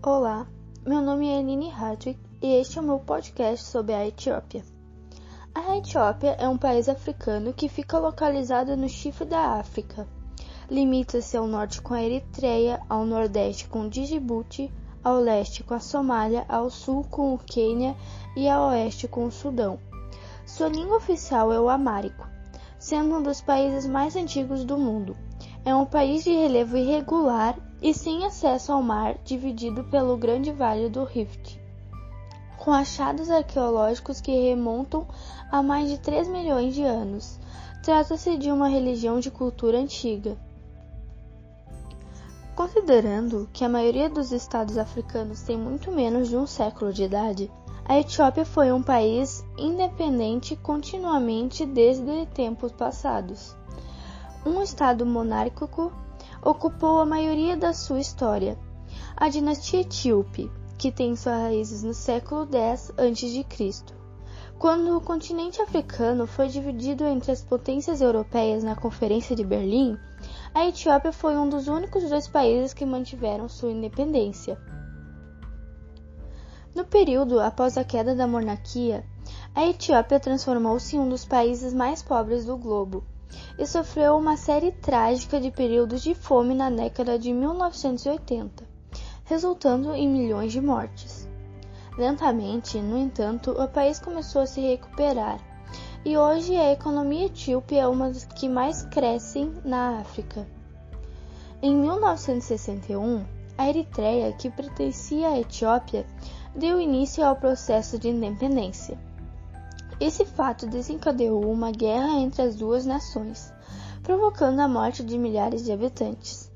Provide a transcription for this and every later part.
Olá, meu nome é Nini Hardwick e este é o meu podcast sobre a Etiópia. A Etiópia é um país africano que fica localizado no chifre da África. Limita-se ao norte com a Eritreia, ao nordeste com Djibouti, ao leste com a Somália, ao sul com o Quênia e ao oeste com o Sudão. Sua língua oficial é o amárico, sendo um dos países mais antigos do mundo. É um país de relevo irregular e sem acesso ao mar, dividido pelo Grande Vale do Rift, com achados arqueológicos que remontam a mais de 3 milhões de anos. Trata-se de uma religião de cultura antiga. Considerando que a maioria dos estados africanos tem muito menos de um século de idade, a Etiópia foi um país independente continuamente desde tempos passados. Um estado monárquico ocupou a maioria da sua história. A dinastia etíope, que tem suas raízes no século X a.C., quando o continente africano foi dividido entre as potências europeias na Conferência de Berlim, a Etiópia foi um dos únicos dois países que mantiveram sua independência. No período após a queda da monarquia, a Etiópia transformou-se em um dos países mais pobres do globo e sofreu uma série trágica de períodos de fome na década de 1980, resultando em milhões de mortes. Lentamente, no entanto, o país começou a se recuperar e hoje a economia etíope é uma das que mais crescem na África. Em 1961, a Eritreia, que pertencia à Etiópia, deu início ao processo de independência. Esse fato desencadeou uma guerra entre as duas nações, provocando a morte de milhares de habitantes.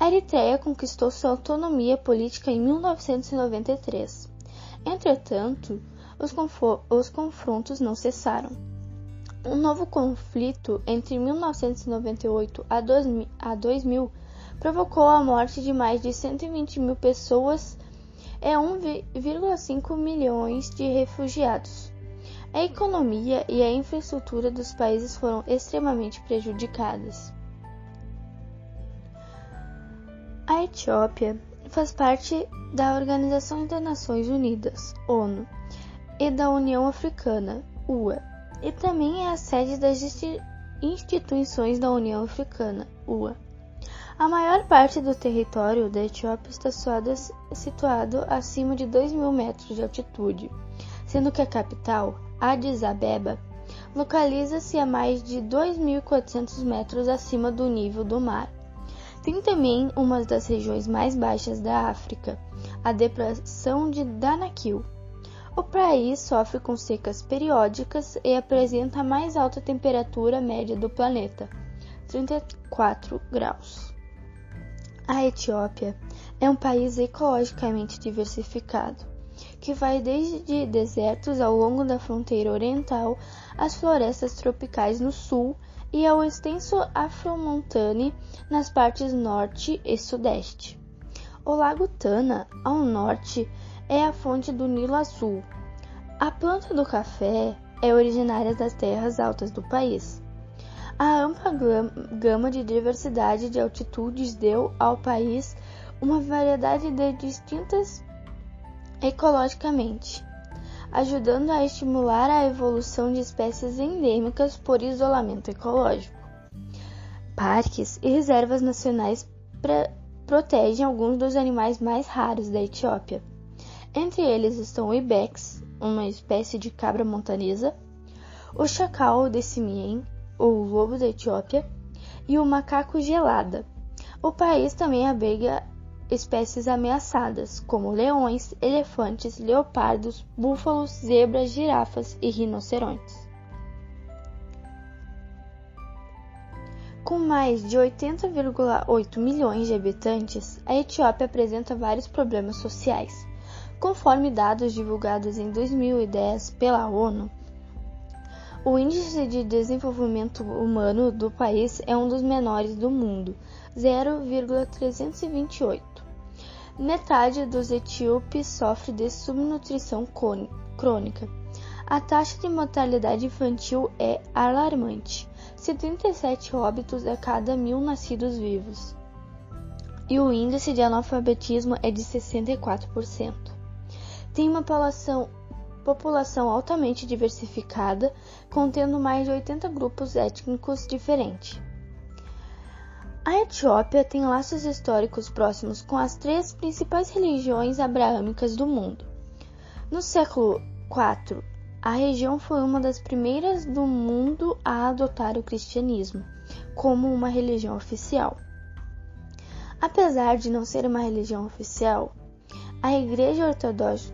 A Eritreia conquistou sua autonomia política em 1993. Entretanto, os, os confrontos não cessaram. Um novo conflito entre 1998 a 2000 provocou a morte de mais de 120 mil pessoas e 1,5 milhões de refugiados. A economia e a infraestrutura dos países foram extremamente prejudicadas. A Etiópia faz parte da Organização das Nações Unidas, ONU, e da União Africana, UA, e também é a sede das instituições da União Africana, UA. A maior parte do território da Etiópia está situado acima de 2 mil metros de altitude, sendo que a capital, Addis Abeba localiza-se a mais de 2.400 metros acima do nível do mar. Tem também uma das regiões mais baixas da África, a Depressão de Danakil. O país sofre com secas periódicas e apresenta a mais alta temperatura média do planeta, 34 graus. A Etiópia é um país ecologicamente diversificado que vai desde desertos ao longo da fronteira oriental às florestas tropicais no sul e ao extenso afromontane nas partes norte e sudeste. O Lago Tana, ao norte, é a fonte do Nilo Azul. A planta do café é originária das terras altas do país. A ampla gama de diversidade de altitudes deu ao país uma variedade de distintas ecologicamente, ajudando a estimular a evolução de espécies endêmicas por isolamento ecológico. Parques e reservas nacionais protegem alguns dos animais mais raros da Etiópia. Entre eles estão o ibex, uma espécie de cabra montanesa, o chacal de Simien, ou lobo da Etiópia, e o macaco gelada. O país também abriga espécies ameaçadas, como leões, elefantes, leopardos, búfalos, zebras, girafas e rinocerontes. Com mais de 80,8 milhões de habitantes, a Etiópia apresenta vários problemas sociais. Conforme dados divulgados em 2010 pela ONU, o índice de desenvolvimento humano do país é um dos menores do mundo, 0,328. Metade dos etíopes sofre de subnutrição crônica. A taxa de mortalidade infantil é alarmante, 77 óbitos a cada mil nascidos vivos. E o índice de analfabetismo é de 64%. Tem uma população, população altamente diversificada, contendo mais de 80 grupos étnicos diferentes. A Etiópia tem laços históricos próximos com as três principais religiões abraâmicas do mundo. No século IV, a região foi uma das primeiras do mundo a adotar o cristianismo como uma religião oficial. Apesar de não ser uma religião oficial, a Igreja Ortodoxa,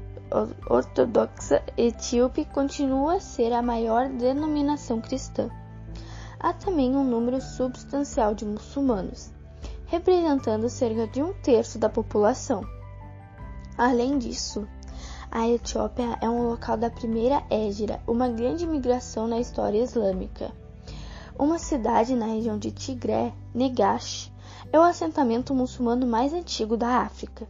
Ortodoxa Etíope continua a ser a maior denominação cristã há também um número substancial de muçulmanos, representando cerca de um terço da população. Além disso, a Etiópia é um local da primeira Égira, uma grande migração na história islâmica. Uma cidade na região de Tigré, Negash, é o assentamento muçulmano mais antigo da África.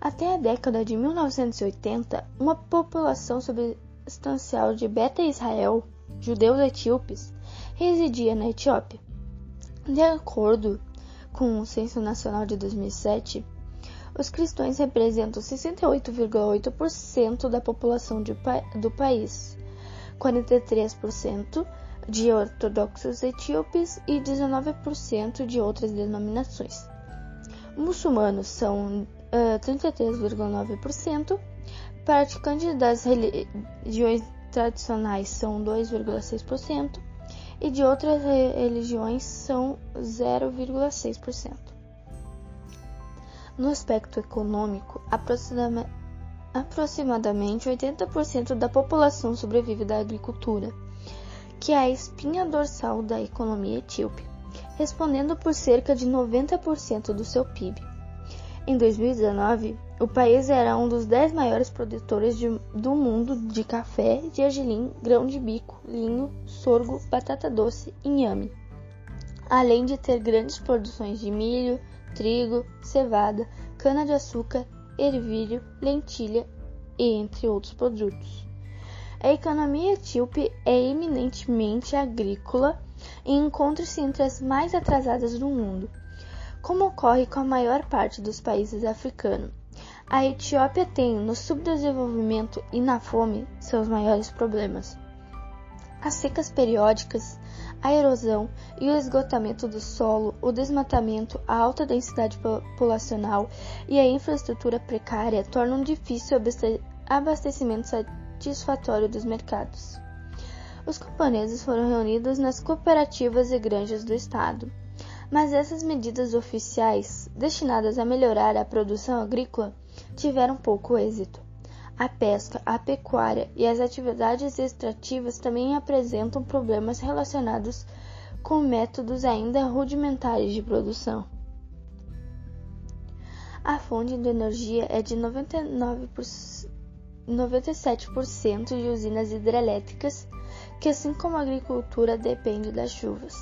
Até a década de 1980, uma população substancial de Beta Israel, judeus etíopes, residia na Etiópia. De acordo com o Censo Nacional de 2007, os cristãos representam 68,8% da população do país, 43% de ortodoxos etíopes e 19% de outras denominações. Muçulmanos são uh, 33,9%, praticantes das religiões tradicionais são 2,6%, e de outras religiões são 0,6%. No aspecto econômico, aproximadamente 80% da população sobrevive da agricultura, que é a espinha dorsal da economia etíope, respondendo por cerca de 90% do seu PIB. Em 2019, o país era um dos 10 maiores produtores de, do mundo de café, de argilim, grão de bico, linho, sorgo, batata doce e inhame, além de ter grandes produções de milho, trigo, cevada, cana-de-açúcar, ervilho, lentilha e entre outros produtos. A economia etíope é eminentemente agrícola e encontra-se entre as mais atrasadas do mundo como ocorre com a maior parte dos países africanos. A Etiópia tem, no subdesenvolvimento e na fome, seus maiores problemas. As secas periódicas, a erosão e o esgotamento do solo, o desmatamento, a alta densidade populacional e a infraestrutura precária tornam difícil o abastecimento satisfatório dos mercados. Os camponeses foram reunidos nas cooperativas e granjas do Estado mas essas medidas oficiais, destinadas a melhorar a produção agrícola, tiveram pouco êxito. A pesca, a pecuária e as atividades extrativas também apresentam problemas relacionados com métodos ainda rudimentares de produção. A fonte de energia é de 99%, 97% de usinas hidrelétricas, que assim como a agricultura depende das chuvas.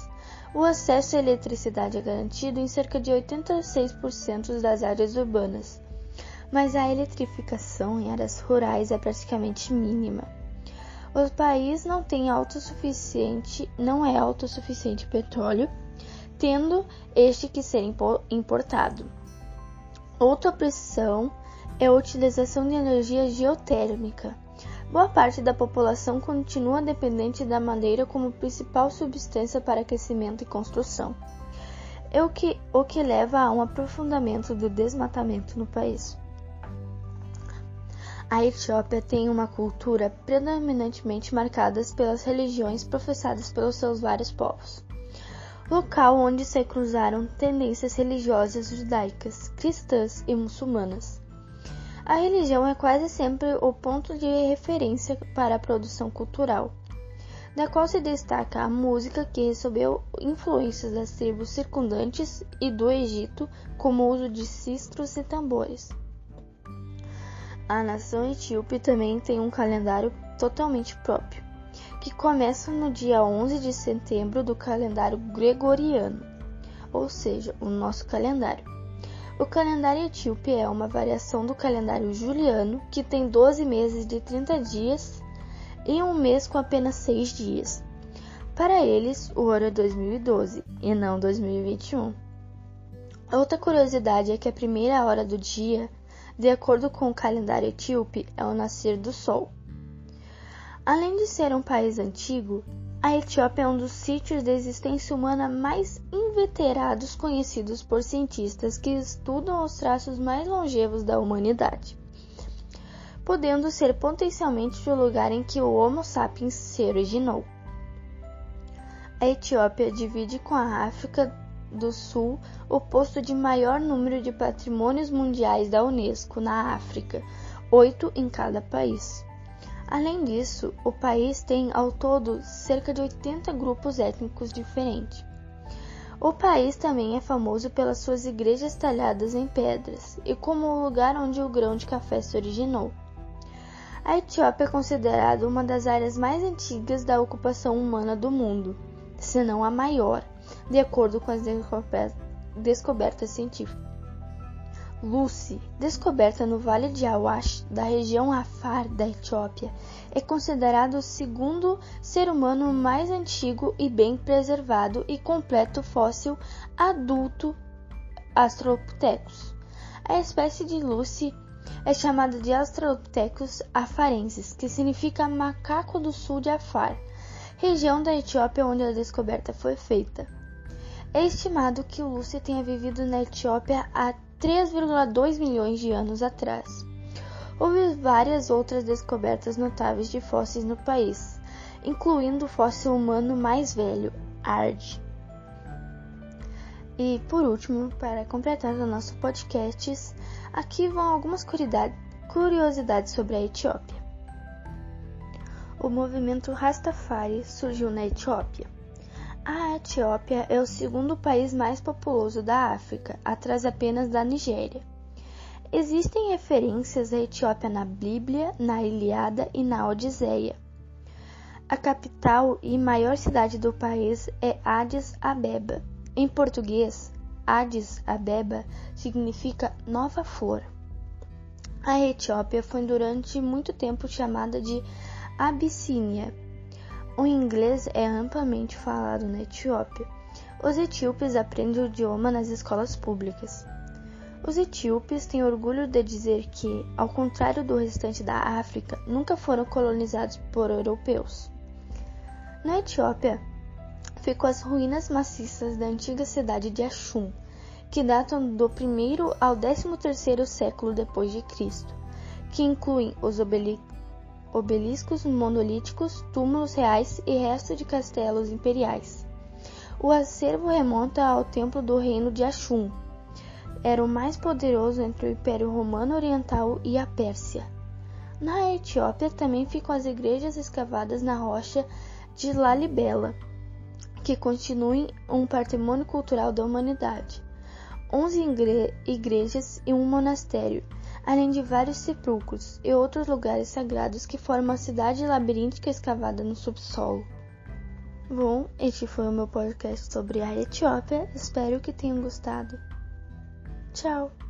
O acesso à eletricidade é garantido em cerca de 86% das áreas urbanas, mas a eletrificação em áreas rurais é praticamente mínima. O país não tem autossuficiente, não é autossuficiente petróleo, tendo este que ser importado. Outra opção é a utilização de energia geotérmica Boa parte da população continua dependente da madeira como principal substância para aquecimento e construção, é o que, o que leva a um aprofundamento do desmatamento no país. A Etiópia tem uma cultura predominantemente marcada pelas religiões professadas pelos seus vários povos. Local onde se cruzaram tendências religiosas judaicas, cristãs e muçulmanas. A religião é quase sempre o ponto de referência para a produção cultural, da qual se destaca a música que recebeu influências das tribos circundantes e do Egito, como o uso de cistros e tambores. A nação etíope também tem um calendário totalmente próprio, que começa no dia 11 de setembro do calendário gregoriano, ou seja, o nosso calendário. O calendário etíope é uma variação do calendário juliano, que tem 12 meses de 30 dias e um mês com apenas 6 dias. Para eles, o ano é 2012 e não 2021. Outra curiosidade é que a primeira hora do dia, de acordo com o calendário etíope, é o nascer do sol. Além de ser um país antigo, a Etiópia é um dos sítios de existência humana mais inveterados conhecidos por cientistas que estudam os traços mais longevos da humanidade, podendo ser potencialmente o lugar em que o Homo sapiens se originou. A Etiópia divide com a África do Sul o posto de maior número de patrimônios mundiais da Unesco na África, oito em cada país. Além disso, o país tem ao todo cerca de 80 grupos étnicos diferentes. O país também é famoso pelas suas igrejas talhadas em pedras e como o lugar onde o grão de café se originou. A Etiópia é considerada uma das áreas mais antigas da ocupação humana do mundo, se não a maior, de acordo com as descobertas científicas. Lucy, descoberta no Vale de Awash, da região Afar da Etiópia, é considerado o segundo ser humano mais antigo e bem preservado e completo fóssil adulto Australopithecus. A espécie de Lucy é chamada de Australopithecus afarensis, que significa macaco do sul de Afar, região da Etiópia onde a descoberta foi feita. É estimado que o Lucy tenha vivido na Etiópia há 3,2 milhões de anos atrás. Houve várias outras descobertas notáveis de fósseis no país, incluindo o fóssil humano mais velho, Ard. E por último, para completar o nosso podcast, aqui vão algumas curiosidades sobre a Etiópia. O movimento Rastafari surgiu na Etiópia. A Etiópia é o segundo país mais populoso da África, atrás apenas da Nigéria. Existem referências à Etiópia na Bíblia, na Ilíada e na Odisseia. A capital e maior cidade do país é Addis Abeba. Em português, Addis Abeba significa nova flor. A Etiópia foi durante muito tempo chamada de Abissínia o inglês é amplamente falado na Etiópia. Os etíopes aprendem o idioma nas escolas públicas. Os etíopes têm orgulho de dizer que, ao contrário do restante da África, nunca foram colonizados por europeus. Na Etiópia, ficam as ruínas maciças da antiga cidade de Ashum, que datam do 1 ao 13º século depois de Cristo, que incluem os obeliscos monolíticos, túmulos reais e restos de castelos imperiais. O acervo remonta ao templo do reino de Ashum. Era o mais poderoso entre o Império Romano Oriental e a Pérsia. Na Etiópia também ficam as igrejas escavadas na rocha de Lalibela, que continuem um patrimônio cultural da humanidade. Onze igrejas e um monastério, além de vários sepulcros e outros lugares sagrados que formam a cidade labiríntica escavada no subsolo. Bom, este foi o meu podcast sobre a Etiópia. Espero que tenham gostado. Tchau!